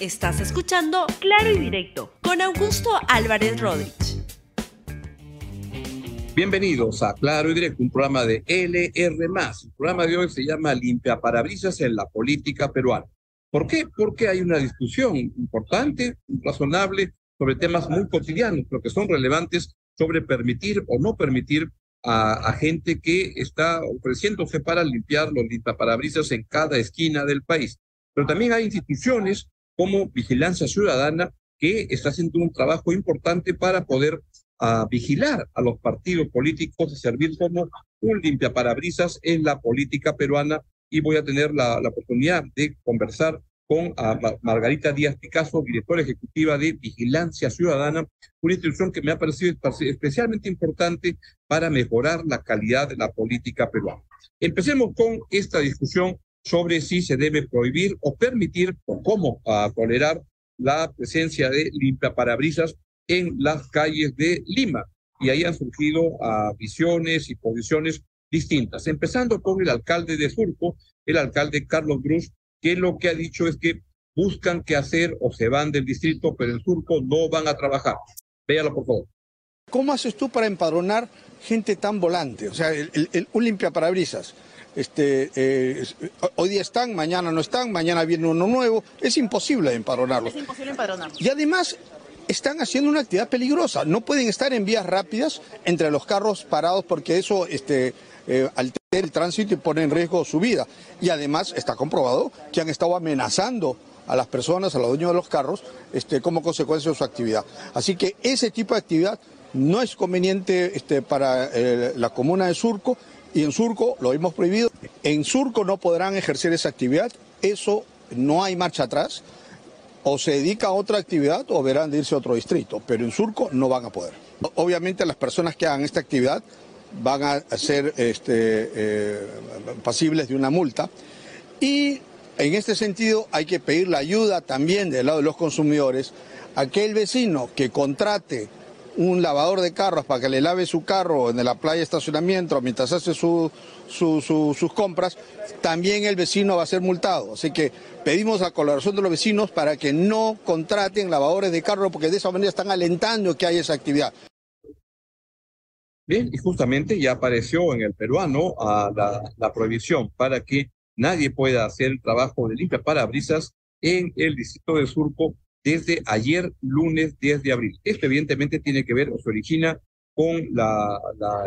Estás escuchando Claro y Directo con Augusto Álvarez Rodríguez. Bienvenidos a Claro y Directo, un programa de LR. El programa de hoy se llama Limpia Parabrisas en la política peruana. ¿Por qué? Porque hay una discusión importante, razonable, sobre temas muy cotidianos, pero que son relevantes sobre permitir o no permitir a, gente que está ofreciéndose para limpiar los limpiaparabrisas en cada esquina del país. Pero también hay instituciones como Vigilancia Ciudadana que está haciendo un trabajo importante para poder ah, vigilar a los partidos políticos y servir como un limpiaparabrisas en la política peruana y voy a tener la, la oportunidad de conversar con Margarita Díaz Picasso, directora ejecutiva de Vigilancia Ciudadana, una institución que me ha parecido especialmente importante para mejorar la calidad de la política peruana. Empecemos con esta discusión sobre si se debe prohibir o permitir o cómo tolerar la presencia de limpiaparabrisas en las calles de Lima. Y ahí han surgido visiones y posiciones distintas, empezando con el alcalde de Surco, el alcalde Carlos Cruz, que lo que ha dicho es que buscan qué hacer o se van del distrito, pero en Surco no van a trabajar. Véalo, por favor. ¿Cómo haces tú para empadronar gente tan volante? O sea, el, un limpia parabrisas. Este, eh, hoy día están, mañana no están, mañana viene uno nuevo. Es imposible empadronarlos. Es imposible empadronarlos. Y además están haciendo una actividad peligrosa. No pueden estar en vías rápidas entre los carros parados porque eso este, eh, altera el tránsito y pone en riesgo su vida. Y además está comprobado que han estado amenazando a las personas, a los dueños de los carros, este, como consecuencia de su actividad. Así que ese tipo de actividad no es conveniente este, para eh, la comuna de Surco y en Surco lo hemos prohibido. En Surco no podrán ejercer esa actividad, eso no hay marcha atrás. O se dedica a otra actividad o verán de irse a otro distrito, pero en Surco no van a poder. Obviamente las personas que hagan esta actividad van a ser este, eh, pasibles de una multa. Y en este sentido hay que pedir la ayuda también del lado de los consumidores. Aquel vecino que contrate un lavador de carros para que le lave su carro en la playa de estacionamiento mientras hace sus compras, también el vecino va a ser multado. Así que pedimos la colaboración de los vecinos para que no contraten lavadores de carro porque de esa manera están alentando que haya esa actividad. Bien, y justamente ya apareció en el peruano a la, prohibición para que nadie pueda hacer el trabajo de limpia parabrisas en el distrito de Surco desde ayer, lunes 10 de abril. Esto evidentemente tiene que ver o se origina con la,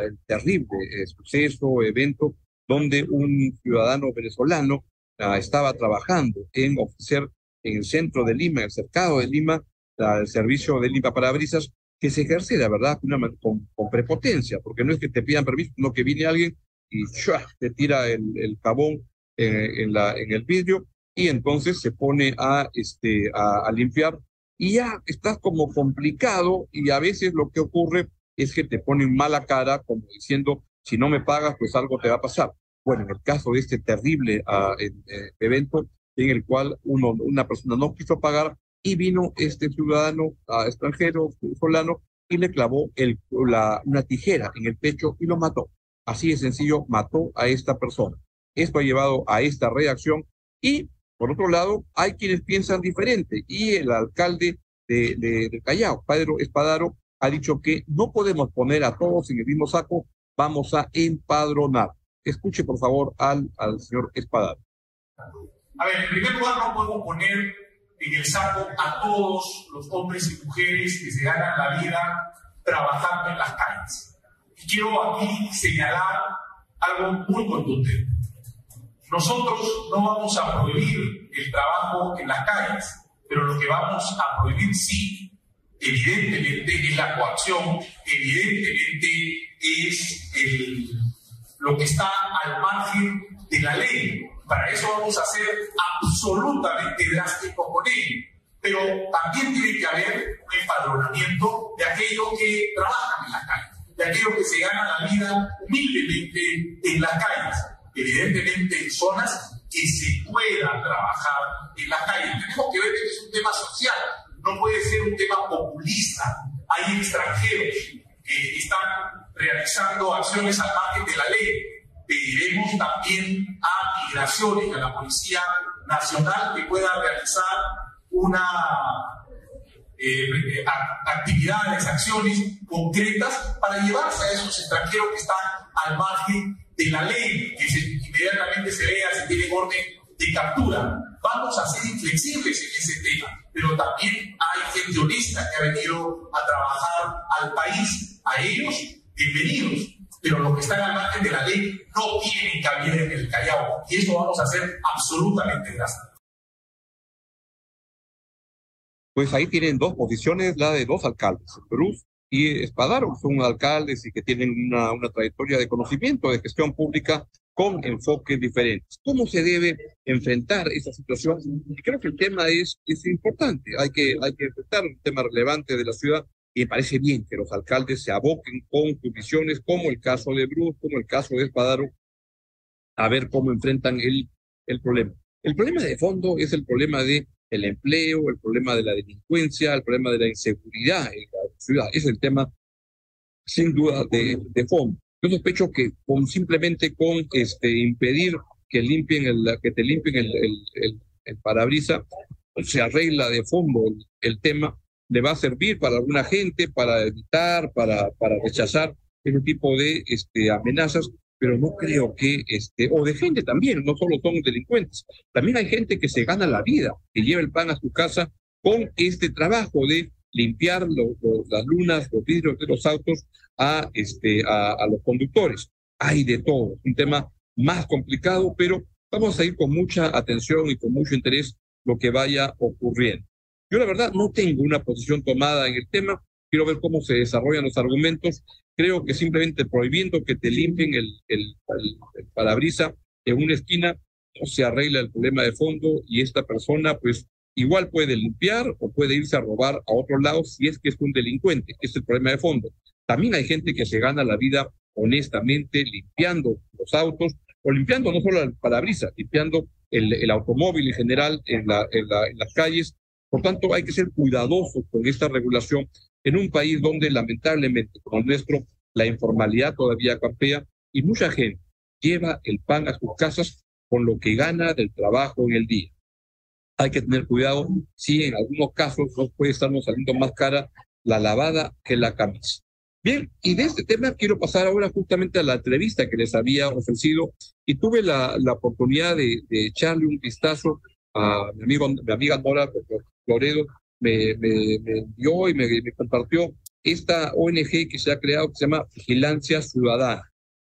el terrible eh, suceso, evento, donde un ciudadano venezolano ah, estaba trabajando en ofrecer en el centro de Lima, en el cercado de Lima, el servicio de limpia parabrisas que se ejerce, la verdad, con, prepotencia, porque no es que te pidan permiso, no que viene alguien y te tira el, el jabón eh, en, la, en el vidrio y entonces se pone a, este, a, limpiar y ya estás como complicado y a veces lo que ocurre es que te ponen mala cara como diciendo, si no me pagas, pues algo te va a pasar. Bueno, en el caso de este terrible ah, eh, evento en el cual una persona no quiso pagar, y vino este ciudadano extranjero, solano, y le clavó el, la, una tijera en el pecho y lo mató. Así de sencillo, mató a esta persona. Esto ha llevado a esta reacción y, por otro lado, hay quienes piensan diferente y el alcalde de, Callao, Pedro Espadaro, ha dicho que no podemos poner a todos en el mismo saco, vamos a empadronar. Escuche, por favor, al, al señor Espadaro. A ver, en primer lugar, no podemos poner en el saco a todos los hombres y mujeres que se ganan la vida trabajando en las calles. Y quiero aquí señalar algo muy contundente. Nosotros no vamos a prohibir el trabajo en las calles, pero lo que vamos a prohibir sí, evidentemente, es la coacción, evidentemente es lo que está al margen de la ley. Para eso vamos a ser absolutamente drásticos con él. Pero también tiene que haber un empadronamiento de aquellos que trabajan en las calles, de aquellos que se ganan la vida humildemente en las calles. Evidentemente en zonas que se puedan trabajar en las calles. Tenemos que ver que es un tema social, no puede ser un tema populista. Hay extranjeros que están realizando acciones al margen de la ley pediremos también a Migraciones, a la Policía Nacional, que pueda realizar una eh, actividades, acciones concretas para llevarse a esos extranjeros que están al margen de la ley, que inmediatamente se vea si tienen orden de captura. Vamos a ser inflexibles en ese tema, pero también hay gente honesta que ha venido a trabajar al país. A ellos, bienvenidos. Pero los que están al margen de la ley no tienen cabida en el Callao. Y eso vamos a hacer absolutamente drástico. pues ahí tienen dos posiciones, la de dos alcaldes, Cruz y Espadaro, son alcaldes y que tienen una, una trayectoria de conocimiento de gestión pública con enfoques diferentes. ¿Cómo se debe enfrentar esa situación? creo que el tema es, es importante, hay que, hay que enfrentar un tema relevante de la ciudad y me parece bien que los alcaldes se aboquen con sus visiones, como el caso de Bruce, como el caso de Espadaro, a ver cómo enfrentan el, el problema. El problema de fondo es el problema de el empleo, el problema de la delincuencia, el problema de la inseguridad en la ciudad. Es el tema, sin duda, de, de fondo. Yo sospecho que con simplemente con este impedir que limpien el, que te limpien el, el, el, parabrisa, se arregla de fondo el, tema, le va a servir para alguna gente, para evitar, para, para rechazar ese tipo de este, amenazas, pero no creo que, este, o de gente también, no solo son delincuentes, también hay gente que se gana la vida, que lleva el pan a su casa con este trabajo de limpiar las lunas, los vidrios de los autos a, este, a, los conductores. Hay de todo, un tema más complicado, pero vamos a ir con mucha atención y con mucho interés lo que vaya ocurriendo. Yo la verdad no tengo una posición tomada en el tema, quiero ver cómo se desarrollan los argumentos creo que simplemente prohibiendo que te limpien el, el, parabrisa en una esquina no se arregla el problema de fondo y esta persona pues igual puede limpiar o puede irse a robar a otro lado si es que es un delincuente. Es el problema de fondo. También hay gente que se gana la vida honestamente limpiando los autos o limpiando no solo el parabrisa, limpiando el, el automóvil en general en, la, en las calles. Por tanto, hay que ser cuidadosos con esta regulación en un país donde lamentablemente, como el nuestro, la informalidad todavía campea y mucha gente lleva el pan a sus casas con lo que gana del trabajo en el día. Hay que tener cuidado si en algunos casos nos puede estarnos saliendo más cara la lavada que la camisa. Bien, y de este tema quiero pasar ahora justamente a la entrevista que les había ofrecido y tuve la, la oportunidad de, echarle un vistazo a mi, amigo, mi amiga Nora Loredo, me, me, envió y me, compartió esta ONG que se ha creado que se llama Vigilancia Ciudadana.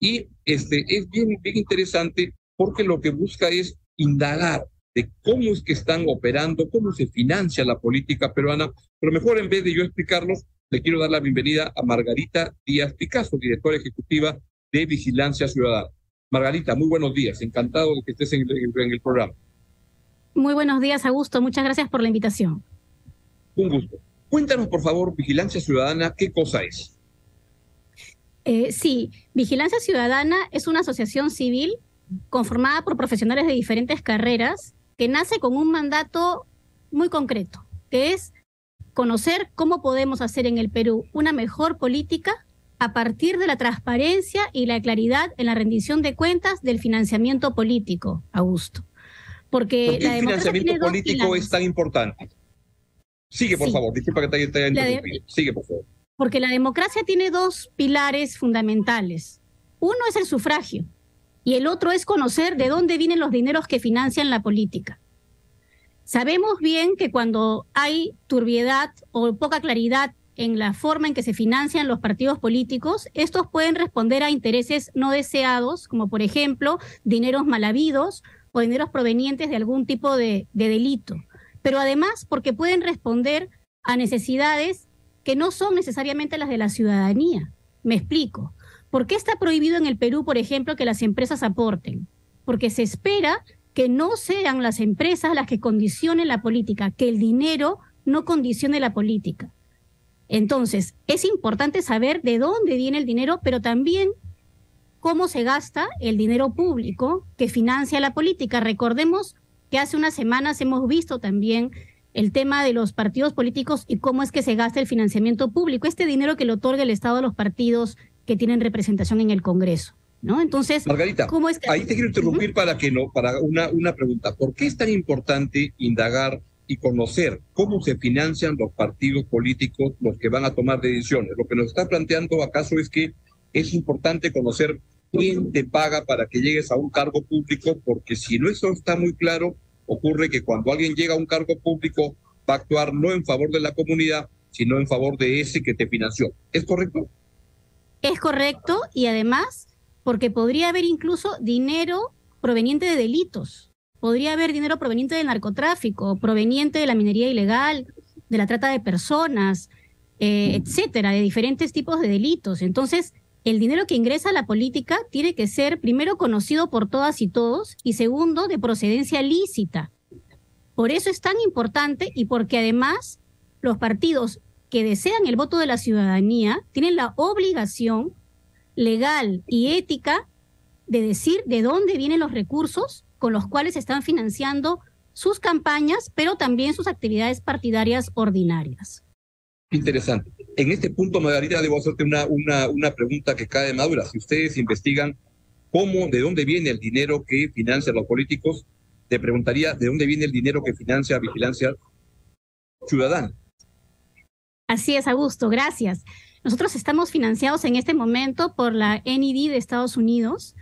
Y este, es bien, bien interesante porque lo que busca es indagar de cómo es que están operando, cómo se financia la política peruana, pero mejor en vez de yo explicarlos, le quiero dar la bienvenida a Margarita Díaz Picasso, directora ejecutiva de Vigilancia Ciudadana. Margarita, muy buenos días, encantado de que estés en el programa. Muy buenos días, Augusto, muchas gracias por la invitación. Un gusto. Cuéntanos, por favor, Vigilancia Ciudadana, ¿qué cosa es? Eh, sí, Vigilancia Ciudadana es una asociación civil conformada por profesionales de diferentes carreras que nace con un mandato muy concreto, que es conocer cómo podemos hacer en el Perú una mejor política a partir de la transparencia y la claridad en la rendición de cuentas del financiamiento político, Augusto. Porque ¿Por qué el financiamiento político es tan importante? Sigue, por favor. Disculpa que te haya interrumpido. Sigue, por favor. Porque la democracia tiene dos pilares fundamentales. Uno es el sufragio y el otro es conocer de dónde vienen los dineros que financian la política. Sabemos bien que cuando hay turbiedad o poca claridad en la forma en que se financian los partidos políticos, estos pueden responder a intereses no deseados, como por ejemplo dineros mal habidos o dineros provenientes de algún tipo de, de delito pero además porque pueden responder a necesidades que no son necesariamente las de la ciudadanía. Me explico. ¿Por qué está prohibido en el Perú, por ejemplo, que las empresas aporten? Porque se espera que no sean las empresas las que condicionen la política, que el dinero no condicione la política. Entonces, es importante saber de dónde viene el dinero, pero también cómo se gasta el dinero público que financia la política. Recordemos que hace unas semanas hemos visto también el tema de los partidos políticos y cómo es que se gasta el financiamiento público, este dinero que le otorga el Estado a los partidos que tienen representación en el Congreso. ¿No? Entonces, Margarita, ¿cómo es ahí te quiero interrumpir para que no, para una, una pregunta. ¿Por qué es tan importante indagar y conocer cómo se financian los partidos políticos, los que van a tomar decisiones. Lo que nos está planteando acaso es que es importante conocer quién te paga para que llegues a un cargo público, porque si no eso está muy claro, ocurre que cuando alguien llega a un cargo público va a actuar no en favor de la comunidad, sino en favor de ese que te financió. ¿Es correcto? Es correcto y además porque podría haber incluso dinero proveniente de delitos. Podría haber dinero proveniente del narcotráfico, proveniente de la minería ilegal, de la trata de personas, eh, etcétera, de diferentes tipos de delitos. Entonces, el dinero que ingresa a la política tiene que ser, primero, conocido por todas y todos, y segundo, de procedencia lícita. Por eso es tan importante y porque además los partidos que desean el voto de la ciudadanía tienen la obligación legal y ética de decir de dónde vienen los recursos con los cuales están financiando sus campañas, pero también sus actividades partidarias ordinarias. Interesante. En este punto, Margarita, debo hacerte una, una, una pregunta que cae de madura. Si ustedes investigan cómo, de dónde viene el dinero que financian los políticos, te preguntaría de dónde viene el dinero que financia Vigilancia Ciudadana. Así es, Augusto, gracias. Nosotros estamos financiados en este momento por la NID de Estados Unidos.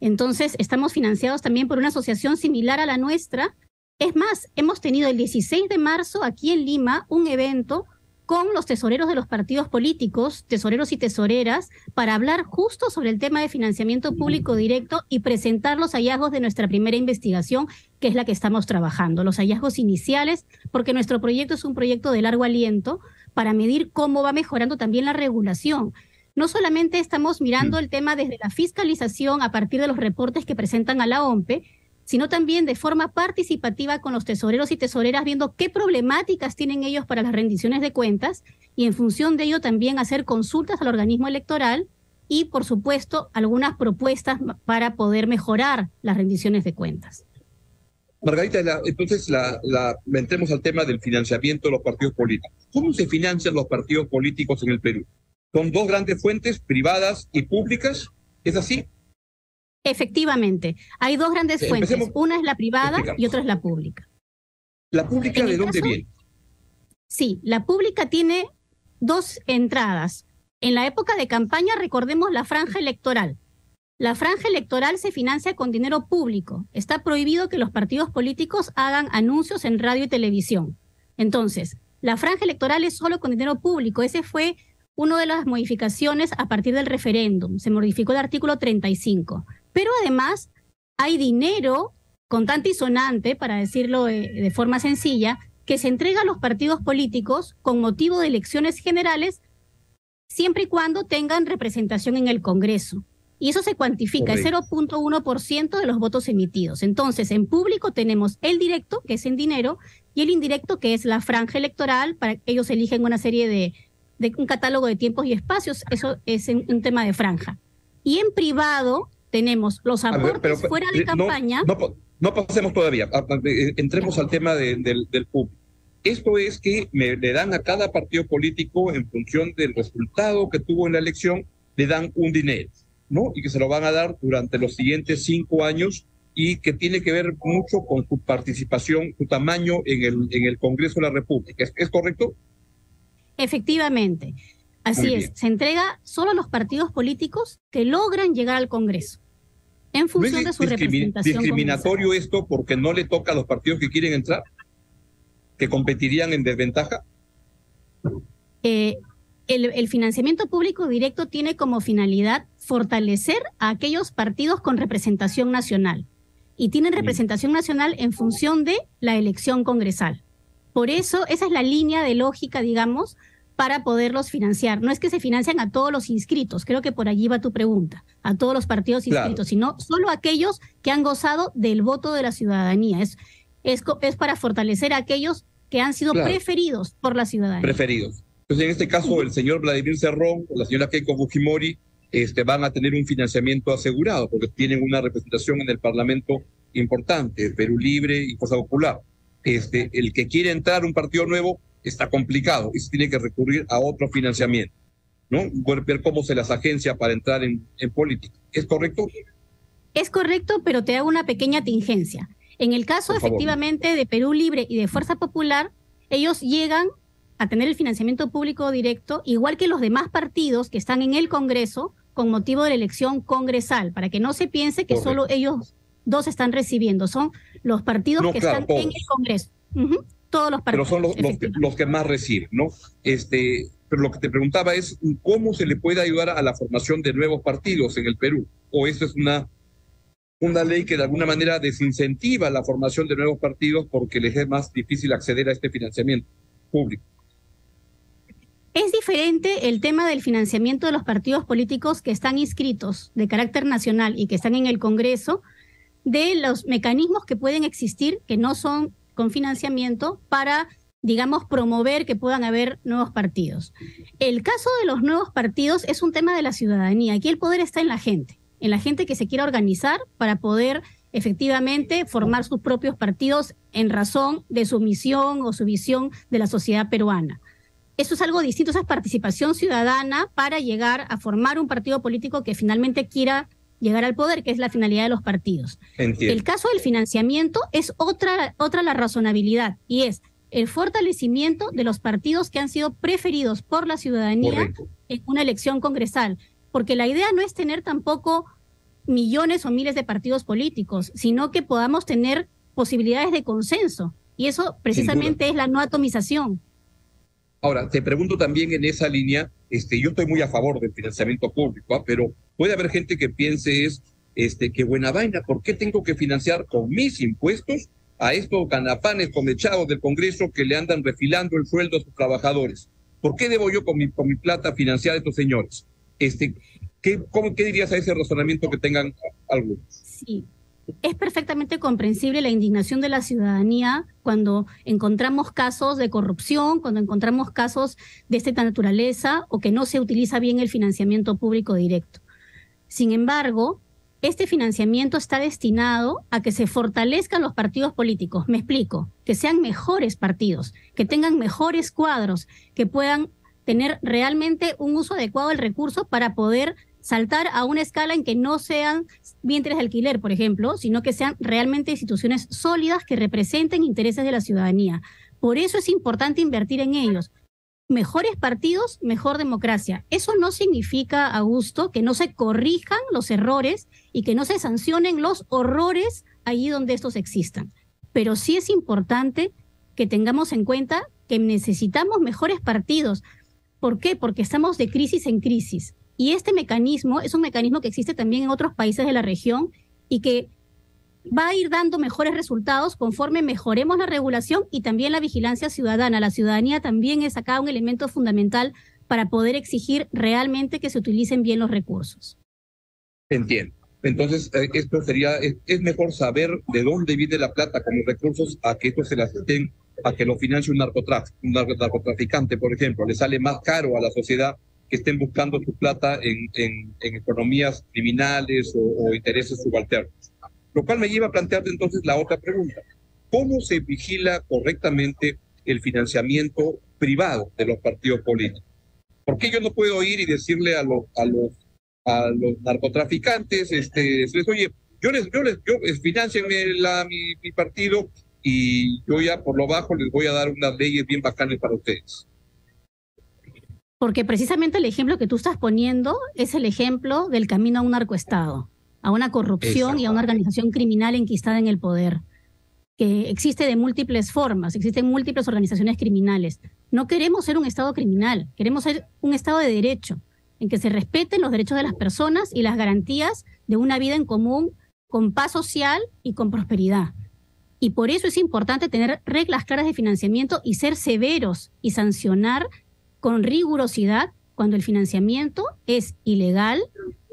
Entonces, estamos financiados también por una asociación similar a la nuestra. Es más, hemos tenido el 16 de marzo aquí en Lima un evento con los tesoreros de los partidos políticos, tesoreros y tesoreras, para hablar justo sobre el tema de financiamiento público directo y presentar los hallazgos de nuestra primera investigación, que es la que estamos trabajando, los hallazgos iniciales, porque nuestro proyecto es un proyecto de largo aliento para medir cómo va mejorando también la regulación. No solamente estamos mirando el tema desde la fiscalización a partir de los reportes que presentan a la OMPE, sino también de forma participativa con los tesoreros y tesoreras, viendo qué problemáticas tienen ellos para las rendiciones de cuentas y en función de ello también hacer consultas al organismo electoral y, por supuesto, algunas propuestas para poder mejorar las rendiciones de cuentas. Margarita, entonces la, la, entremos al tema del financiamiento de los partidos políticos. ¿Cómo se financian los partidos políticos en el Perú? ¿Son dos grandes fuentes, privadas y públicas? ¿Es así? Efectivamente, hay dos grandes fuentes. Una es la privada y otra es la pública. ¿La pública de dónde viene? Sí, la pública tiene dos entradas. En la época de campaña recordemos la franja electoral. La franja electoral se financia con dinero público. Está prohibido que los partidos políticos hagan anuncios en radio y televisión. Entonces, la franja electoral es solo con dinero público. Ese fue una de las modificaciones a partir del referéndum. Se modificó el artículo 35. Pero además hay dinero contante y sonante, para decirlo de, forma sencilla, que se entrega a los partidos políticos con motivo de elecciones generales, siempre y cuando tengan representación en el Congreso. Y eso se cuantifica, es 0.1% de los votos emitidos. Entonces, en público tenemos el directo, que es en dinero, y el indirecto, que es la franja electoral, para que ellos eligen una serie de, de un catálogo de tiempos y espacios, eso es un tema de franja. Y en privado tenemos los aportes fuera de campaña. No, pasemos todavía, eh, entremos al tema del, del público. Esto es que me, le dan a cada partido político, en función del resultado que tuvo en la elección, le dan un dinero, ¿no? Y que se lo van a dar durante los siguientes cinco años y que tiene que ver mucho con su participación, su tamaño en el, en el Congreso de la República. ¿Es, correcto? Efectivamente. Así es, se entrega solo a los partidos políticos que logran llegar al Congreso en función de su representación. discriminatorio esto porque no le toca a los partidos que quieren entrar? ¿Que competirían en desventaja? Eh, el, financiamiento público directo tiene como finalidad fortalecer a aquellos partidos con representación nacional y tienen representación nacional en función de la elección congresal. Por eso, esa es la línea de lógica, digamos, para poderlos financiar. No es que se financian a todos los inscritos, creo que por allí va tu pregunta, a todos los partidos inscritos, sino solo a aquellos que han gozado del voto de la ciudadanía. Es, es, es para fortalecer a aquellos que han sido preferidos por la ciudadanía. Preferidos. Entonces, en este caso, el señor Vladimir Cerrón o la señora Keiko Fujimori este, van a tener un financiamiento asegurado porque tienen una representación en el Parlamento importante, Perú Libre y Fuerza Popular. Este, el que quiere entrar a un partido nuevo está complicado y se tiene que recurrir a otro financiamiento, ¿no? Ver cómo se las agencia para entrar en, en política. ¿Es correcto? Es correcto, pero te hago una pequeña tingencia. En el caso efectivamente de Perú Libre y de Fuerza Popular, ellos llegan a tener el financiamiento público directo, igual que los demás partidos que están en el Congreso con motivo de la elección congresal, para que no se piense que solo ellos dos están recibiendo, son los partidos que están en el Congreso. Todos los partidos. Pero son los, que, más reciben, ¿no? Este, pero lo que te preguntaba es cómo se le puede ayudar a la formación de nuevos partidos en el Perú. O esto es una, una ley que de alguna manera desincentiva la formación de nuevos partidos porque les es más difícil acceder a este financiamiento público. Es diferente el tema del financiamiento de los partidos políticos que están inscritos de carácter nacional y que están en el Congreso de los mecanismos que pueden existir que no son con financiamiento para, digamos, promover que puedan haber nuevos partidos. El caso de los nuevos partidos es un tema de la ciudadanía. Aquí el poder está en la gente, en la gente que se quiera organizar para poder efectivamente formar sus propios partidos en razón de su misión o su visión de la sociedad peruana. Eso es algo distinto, esa es participación ciudadana para llegar a formar un partido político que finalmente quiera llegar al poder, que es la finalidad de los partidos. El caso del financiamiento es otra, otra la razonabilidad y es el fortalecimiento de los partidos que han sido preferidos por la ciudadanía en una elección congresal, porque la idea no es tener tampoco millones o miles de partidos políticos, sino que podamos tener posibilidades de consenso. Y eso precisamente es la no atomización. Ahora, te pregunto también en esa línea, este, yo estoy muy a favor del financiamiento público, ¿ah? pero puede haber gente que piense es, este, que buena vaina, ¿por qué tengo que financiar con mis impuestos a estos canapanes comechados del Congreso que le andan refilando el sueldo a sus trabajadores? ¿Por qué debo yo con mi, con mi plata financiar a estos señores? Este, ¿qué, cómo, ¿Qué dirías a ese razonamiento que tengan algunos? Sí, es perfectamente comprensible la indignación de la ciudadanía cuando encontramos casos de corrupción, cuando encontramos casos de esta naturaleza o que no se utiliza bien el financiamiento público directo. Sin embargo, este financiamiento está destinado a que se fortalezcan los partidos políticos. Me explico, que sean mejores partidos, que tengan mejores cuadros, que puedan tener realmente un uso adecuado del recurso para poder saltar a una escala en que no sean vientres de alquiler, por ejemplo, sino que sean realmente instituciones sólidas que representen intereses de la ciudadanía. Por eso es importante invertir en ellos. Mejores partidos, mejor democracia. Eso no significa, Augusto, que no se corrijan los errores y que no se sancionen los horrores allí donde estos existan. Pero sí es importante que tengamos en cuenta que necesitamos mejores partidos. ¿Por qué? Porque estamos de crisis en crisis. Y este mecanismo es un mecanismo que existe también en otros países de la región y que va a ir dando mejores resultados conforme mejoremos la regulación y también la vigilancia ciudadana. La ciudadanía también es acá un elemento fundamental para poder exigir realmente que se utilicen bien los recursos. Entiendo. Entonces, eh, esto sería, es, mejor saber de dónde viene la plata con los recursos a que esto se las estén, a que lo financie un, narcotraficante, por ejemplo. Le sale más caro a la sociedad que estén buscando su plata en, en, economías criminales o, intereses subalternos. Lo cual me lleva a plantearte entonces la otra pregunta. ¿Cómo se vigila correctamente el financiamiento privado de los partidos políticos? ¿Por qué yo no puedo ir y decirle a los, narcotraficantes, este, oye, yo les, yo yo la, mi, mi partido y yo ya por lo bajo les voy a dar unas leyes bien bacanas para ustedes? porque precisamente el ejemplo que tú estás poniendo es el ejemplo del camino a un narcoestado, a una corrupción y a una organización criminal enquistada en el poder, que existe de múltiples formas, existen múltiples organizaciones criminales. No queremos ser un Estado criminal, queremos ser un Estado de derecho, en que se respeten los derechos de las personas y las garantías de una vida en común con paz social y con prosperidad. Y por eso es importante tener reglas claras de financiamiento y ser severos y sancionar con rigurosidad cuando el financiamiento es ilegal,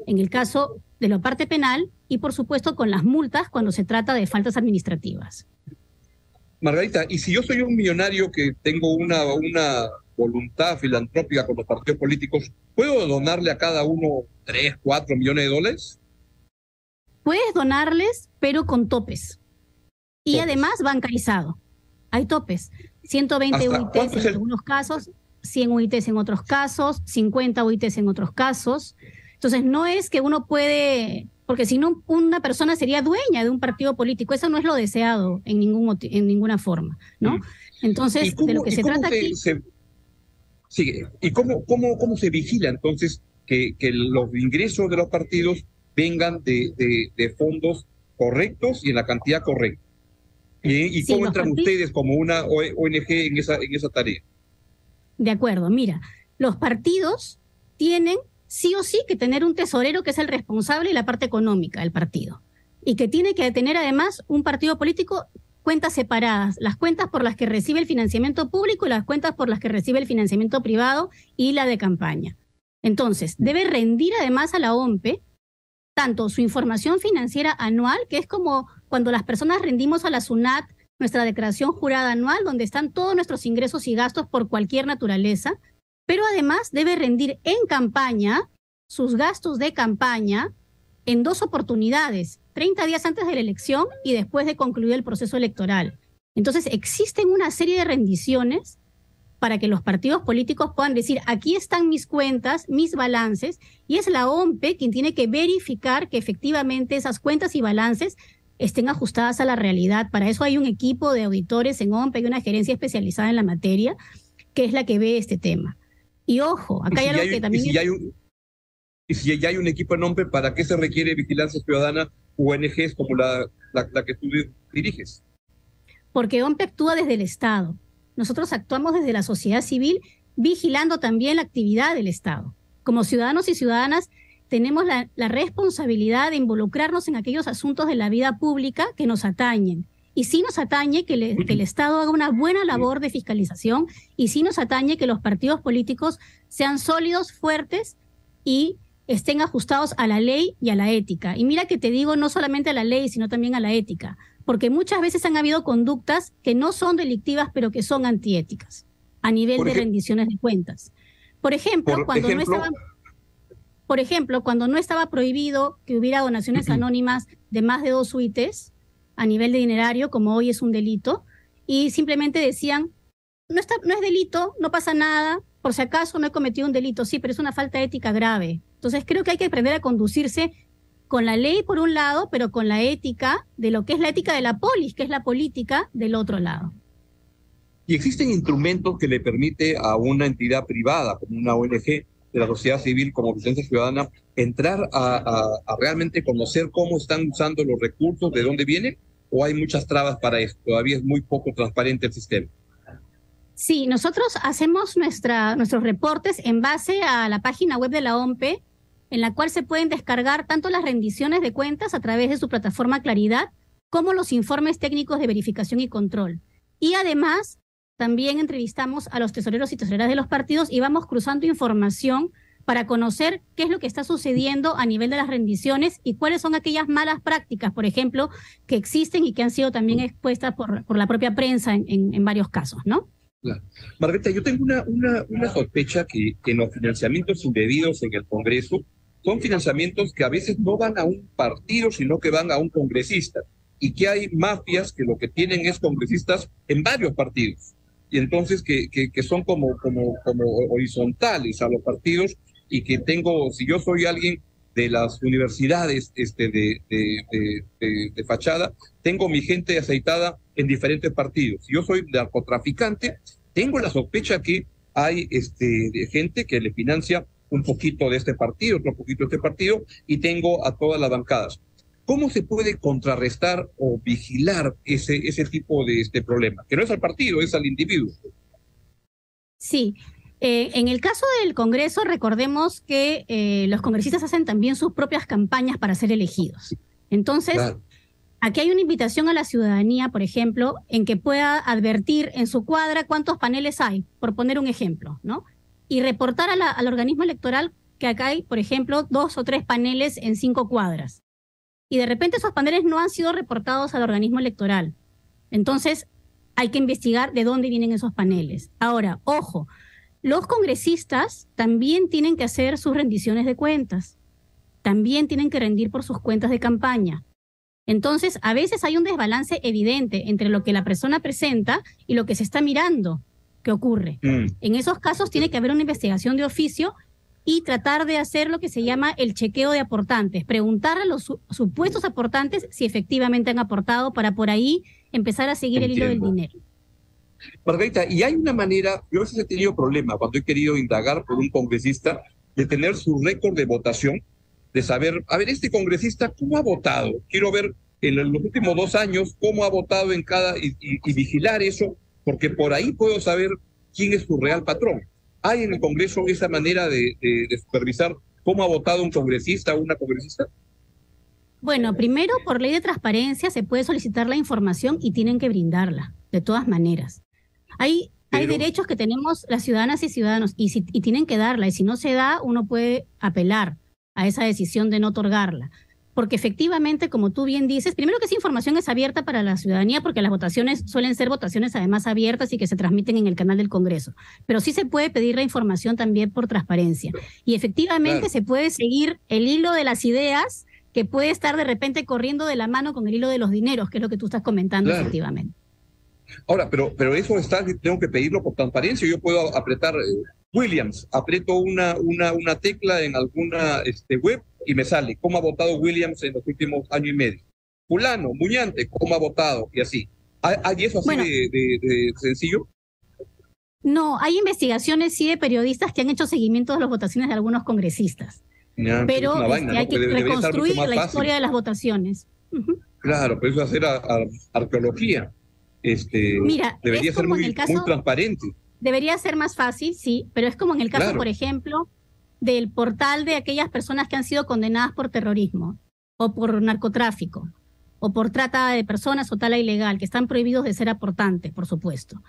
en el caso de la parte penal, y por supuesto con las multas cuando se trata de faltas administrativas. Margarita, y si yo soy un millonario que tengo una, una voluntad filantrópica con los partidos políticos, ¿puedo donarle a cada uno 3, 4 millones de dólares? Puedes donarles, pero con topes. Y además bancarizado. Hay topes. 120 UITs en algunos casos, 100 UITs en otros casos, 50 UITs en otros casos. Entonces, no es que uno puede porque si no, una persona sería dueña de un partido político. Eso no es lo deseado en, ningún en ninguna forma, ¿no? Entonces, de lo que se trata aquí... sí, ¿y cómo, cómo, cómo se vigila entonces que, que los ingresos de los partidos vengan de, de, fondos correctos y en la cantidad correcta? ¿Y, cómo entran ustedes como una ONG en esa, en esa tarea? De acuerdo, mira, los partidos tienen sí o sí que tener un tesorero que es el responsable de la parte económica del partido y que tiene que tener además un partido político cuentas separadas, las cuentas por las que recibe el financiamiento público y las cuentas por las que recibe el financiamiento privado y la de campaña. Entonces, debe rendir además a la OMPE tanto su información financiera anual, que es como cuando las personas rendimos a la SUNAT nuestra declaración jurada anual, donde están todos nuestros ingresos y gastos por cualquier naturaleza, pero además debe rendir en campaña sus gastos de campaña en dos oportunidades, 30 días antes de la elección y después de concluir el proceso electoral. Entonces, existen una serie de rendiciones para que los partidos políticos puedan decir, aquí están mis cuentas, mis balances, y es la OMPE quien tiene que verificar que efectivamente esas cuentas y balances estén ajustadas a la realidad. Para eso hay un equipo de auditores en OMPE y una gerencia especializada en la materia, que es la que ve este tema. Y ojo, acá hay algo que también... Y si, hay un, y si ya hay un equipo en nombre, ¿para qué se requiere vigilancia ciudadana ONGs como la, la, que tú diriges? Porque OMPE actúa desde el Estado. Nosotros actuamos desde la sociedad civil vigilando también la actividad del Estado. Como ciudadanos y ciudadanas tenemos la, la, responsabilidad de involucrarnos en aquellos asuntos de la vida pública que nos atañen y sí nos atañe que, el Estado haga una buena labor de fiscalización y sí nos atañe que los partidos políticos sean sólidos, fuertes y estén ajustados a la ley y a la ética. Y mira que te digo no solamente a la ley, sino también a la ética, porque muchas veces han habido conductas que no son delictivas, pero que son antiéticas a nivel de rendiciones de cuentas. Por ejemplo, cuando no estaba por ejemplo, cuando no estaba prohibido que hubiera donaciones anónimas de más de dos UITs, a nivel de dinerario, como hoy es un delito, y simplemente decían, no, está, no es delito, no pasa nada, por si acaso no he cometido un delito, sí, pero es una falta ética grave. Entonces creo que hay que aprender a conducirse con la ley por un lado, pero con la ética de lo que es la ética de la polis, que es la política del otro lado. Y existen instrumentos que le permite a una entidad privada, como una ONG de la sociedad civil, como Vicente Ciudadana, entrar a, a realmente conocer cómo están usando los recursos, de dónde vienen, o hay muchas trabas para esto? Todavía es muy poco transparente el sistema. Sí, nosotros hacemos nuestra, nuestros reportes en base a la página web de la OMPE, en la cual se pueden descargar tanto las rendiciones de cuentas a través de su plataforma Claridad, como los informes técnicos de verificación y control. Y además, también entrevistamos a los tesoreros y tesoreras de los partidos y vamos cruzando información para conocer qué es lo que está sucediendo a nivel de las rendiciones y cuáles son aquellas malas prácticas, por ejemplo, que existen y que han sido también expuestas por, por la propia prensa en, en, varios casos, ¿no? Claro. Margarita, yo tengo una, una, una sospecha que, que los financiamientos indebidos en el Congreso son financiamientos que a veces no van a un partido, sino que van a un congresista. Y que hay mafias que lo que tienen es congresistas en varios partidos. Y entonces que, que, que son como, como, como horizontales a los partidos y que tengo, si yo soy alguien de las universidades este, de, fachada, tengo mi gente aceitada en diferentes partidos. Si yo soy narcotraficante, tengo la sospecha que hay este, gente que le financia un poquito de este partido, otro poquito de este partido, y tengo a todas las bancadas. ¿Cómo se puede contrarrestar o vigilar ese, ese tipo de este problema? Que no es al partido, es al individuo. Sí, eh, en el caso del Congreso, recordemos que eh, los congresistas hacen también sus propias campañas para ser elegidos. Entonces, aquí hay una invitación a la ciudadanía, por ejemplo, en que pueda advertir en su cuadra cuántos paneles hay, por poner un ejemplo, ¿no? Y reportar al organismo electoral que acá hay, por ejemplo, dos o tres paneles en cinco cuadras. Y de repente esos paneles no han sido reportados al organismo electoral. Entonces, hay que investigar de dónde vienen esos paneles. Ahora, ojo, los congresistas también tienen que hacer sus rendiciones de cuentas, también tienen que rendir por sus cuentas de campaña. Entonces, a veces hay un desbalance evidente entre lo que la persona presenta y lo que se está mirando que ocurre. Mm. En esos casos tiene que haber una investigación de oficio y tratar de hacer lo que se llama el chequeo de aportantes, preguntar a los supuestos aportantes si efectivamente han aportado para por ahí empezar a seguir el hilo del dinero. Margarita, y hay una manera, yo a veces he tenido problema cuando he querido indagar por un congresista de tener su récord de votación, de saber, a ver, este congresista, ¿cómo ha votado? Quiero ver en los últimos dos años cómo ha votado en cada, y, vigilar eso, porque por ahí puedo saber quién es su real patrón. ¿Hay en el Congreso esa manera de, supervisar cómo ha votado un congresista o una congresista? Bueno, primero, por ley de transparencia se puede solicitar la información y tienen que brindarla, de todas maneras. Hay, hay derechos que tenemos las ciudadanas y ciudadanos y, si, y tienen que darla, y si no se da, uno puede apelar a esa decisión de no otorgarla porque efectivamente, como tú bien dices, primero que esa información es abierta para la ciudadanía, porque las votaciones suelen ser votaciones además abiertas y que se transmiten en el canal del Congreso, pero sí se puede pedir la información también por transparencia. Y efectivamente se puede seguir el hilo de las ideas que puede estar de repente corriendo de la mano con el hilo de los dineros, que es lo que tú estás comentando efectivamente. Ahora, pero, pero eso está, tengo que pedirlo por transparencia. Yo puedo apretar eh, Williams, aprieto una, una, una tecla en alguna este, web y me sale cómo ha votado Williams en los últimos años y medio. Fulano, Muñante, cómo ha votado y así. ¿Hay, eso así de, sencillo? No, hay investigaciones sí de periodistas que han hecho seguimiento de las votaciones de algunos congresistas. pero este, hay que reconstruir la historia de las votaciones. Claro, pero eso es hacer arqueología. Este, Mira, debería ser muy, muy transparente. Debería ser más fácil, sí, pero es como en el caso, por ejemplo, del portal de aquellas personas que han sido condenadas por terrorismo o por narcotráfico o por trata de personas o tala ilegal, que están prohibidos de ser aportantes, por supuesto.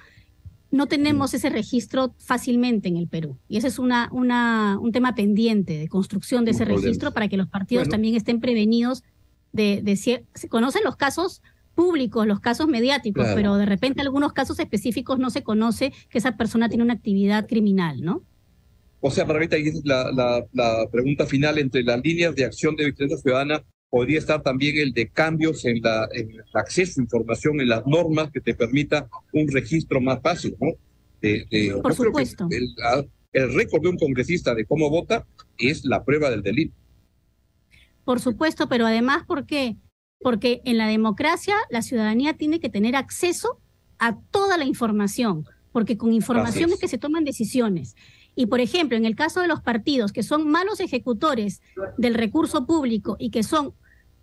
No tenemos ese registro fácilmente en el Perú. Y ese es una, una, un tema pendiente de construcción de ese registro para que los partidos también estén prevenidos de, de, se conocen los casos públicos, los casos mediáticos, pero de repente algunos casos específicos no se conoce que esa persona tiene una actividad criminal, ¿no? O sea, para ahí la, la, la, pregunta final entre las líneas de acción de vigilancia ciudadana podría estar también el de cambios en, la, en el acceso a información, en las normas que te permita un registro más fácil, ¿no? Por supuesto. El, el récord de un congresista de cómo vota es la prueba del delito. Por supuesto, pero además, ¿por qué? Porque en la democracia la ciudadanía tiene que tener acceso a toda la información, porque con información es que se toman decisiones. Y por ejemplo, en el caso de los partidos que son malos ejecutores del recurso público y que son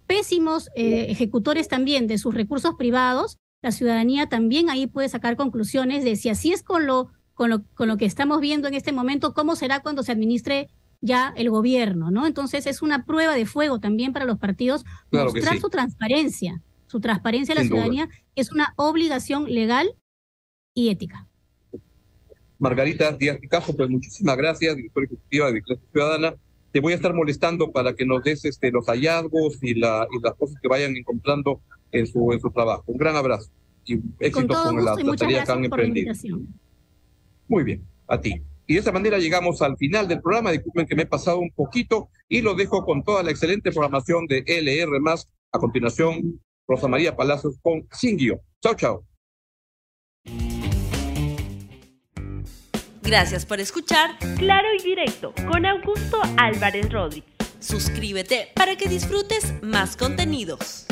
pésimos eh, ejecutores también de sus recursos privados, la ciudadanía también ahí puede sacar conclusiones de si así es con lo, con lo, con lo que estamos viendo en este momento, cómo será cuando se administre ya el gobierno, ¿no? Entonces es una prueba de fuego también para los partidos mostrar su transparencia, su transparencia a la ciudadanía es una obligación legal y ética. Margarita Díaz Picasso, pues muchísimas gracias, directora ejecutiva de Vigilancia Ciudadana. Te voy a estar molestando para que nos des este, los hallazgos y, la, y las cosas que vayan encontrando en su, en su trabajo. Un gran abrazo y éxitos con, la, tarea que han emprendido. Muy bien, a ti. Y de esa manera llegamos al final del programa. Disculpen que me he pasado un poquito y lo dejo con toda la excelente programación de LR. A continuación, Rosa María Palacios con Singio. Chao, chao. Gracias por escuchar Claro y Directo con Augusto Álvarez Rodríguez. Suscríbete para que disfrutes más contenidos.